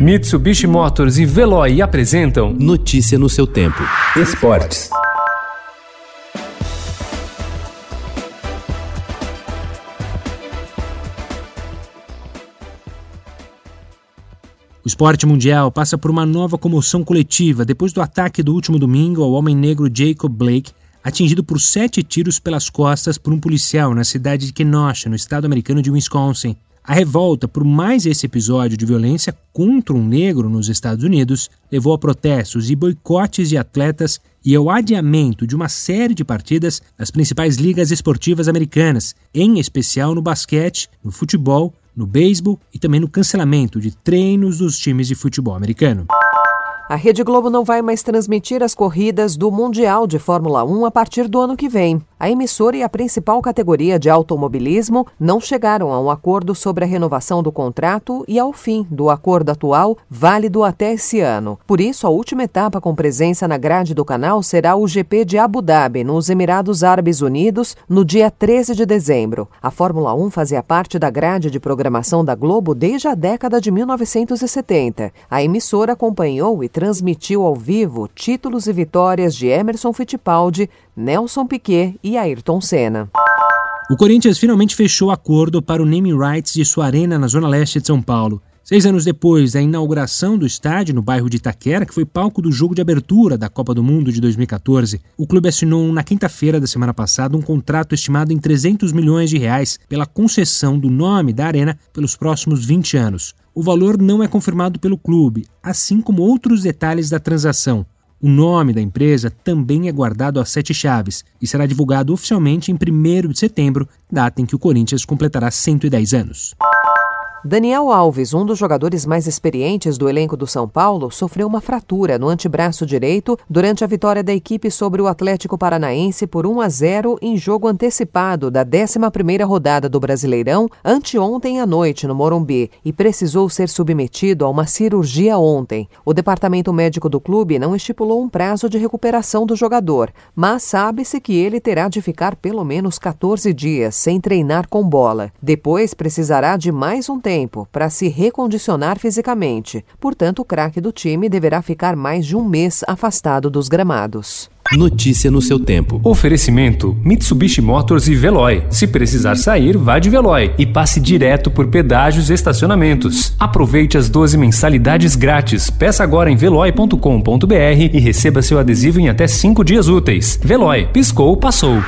Mitsubishi Motors e Veloy apresentam Notícia no seu tempo. Esportes. O esporte mundial passa por uma nova comoção coletiva depois do ataque do último domingo ao homem negro Jacob Blake, atingido por sete tiros pelas costas por um policial na cidade de Kenosha, no estado americano de Wisconsin. A revolta por mais esse episódio de violência contra um negro nos Estados Unidos levou a protestos e boicotes de atletas e ao adiamento de uma série de partidas das principais ligas esportivas americanas, em especial no basquete, no futebol no beisebol e também no cancelamento de treinos dos times de futebol americano. A Rede Globo não vai mais transmitir as corridas do Mundial de Fórmula 1 a partir do ano que vem. A emissora e a principal categoria de automobilismo não chegaram a um acordo sobre a renovação do contrato e ao fim do acordo atual, válido até esse ano. Por isso, a última etapa com presença na grade do canal será o GP de Abu Dhabi, nos Emirados Árabes Unidos, no dia 13 de dezembro. A Fórmula 1 fazia parte da grade de programação da Globo desde a década de 1970. A emissora acompanhou e transmitiu ao vivo títulos e vitórias de Emerson Fittipaldi, Nelson Piquet e Ayrton Senna. O Corinthians finalmente fechou acordo para o naming rights de sua arena na zona leste de São Paulo. Seis anos depois da inauguração do estádio no bairro de Itaquera, que foi palco do jogo de abertura da Copa do Mundo de 2014, o clube assinou na quinta-feira da semana passada um contrato estimado em 300 milhões de reais pela concessão do nome da arena pelos próximos 20 anos. O valor não é confirmado pelo clube, assim como outros detalhes da transação. O nome da empresa também é guardado a sete chaves e será divulgado oficialmente em 1 de setembro, data em que o Corinthians completará 110 anos. Daniel Alves, um dos jogadores mais experientes do elenco do São Paulo, sofreu uma fratura no antebraço direito durante a vitória da equipe sobre o Atlético Paranaense por 1 a 0 em jogo antecipado da 11ª rodada do Brasileirão, anteontem à noite no Morumbi, e precisou ser submetido a uma cirurgia ontem. O departamento médico do clube não estipulou um prazo de recuperação do jogador, mas sabe-se que ele terá de ficar pelo menos 14 dias sem treinar com bola. Depois precisará de mais um tempo tempo para se recondicionar fisicamente. Portanto, o craque do time deverá ficar mais de um mês afastado dos gramados. Notícia no seu tempo. Oferecimento: Mitsubishi Motors e Veloy. Se precisar sair, vá de Veloy e passe direto por pedágios e estacionamentos. Aproveite as 12 mensalidades grátis. Peça agora em veloy.com.br e receba seu adesivo em até 5 dias úteis. Veloy, piscou, passou.